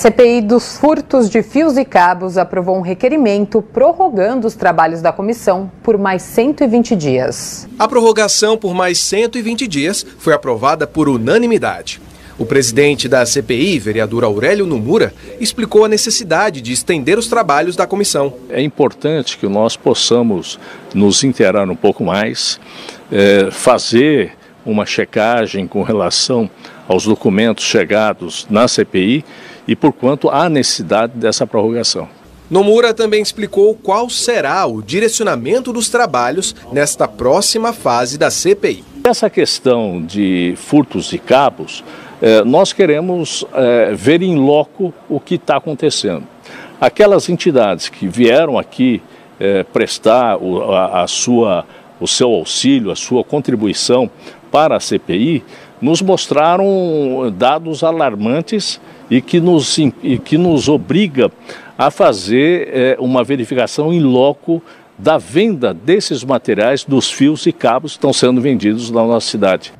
CPI dos furtos de fios e cabos aprovou um requerimento prorrogando os trabalhos da comissão por mais 120 dias. A prorrogação por mais 120 dias foi aprovada por unanimidade. O presidente da CPI, vereador Aurélio Numura, explicou a necessidade de estender os trabalhos da comissão. É importante que nós possamos nos inteirar um pouco mais, é, fazer uma checagem com relação aos documentos chegados na CPI e por quanto há necessidade dessa prorrogação. Nomura também explicou qual será o direcionamento dos trabalhos nesta próxima fase da CPI. Essa questão de furtos de cabos é, nós queremos é, ver em loco o que está acontecendo. Aquelas entidades que vieram aqui é, prestar a sua, o seu auxílio, a sua contribuição para a CPI, nos mostraram dados alarmantes e que nos, e que nos obriga a fazer é, uma verificação em loco da venda desses materiais, dos fios e cabos que estão sendo vendidos na nossa cidade.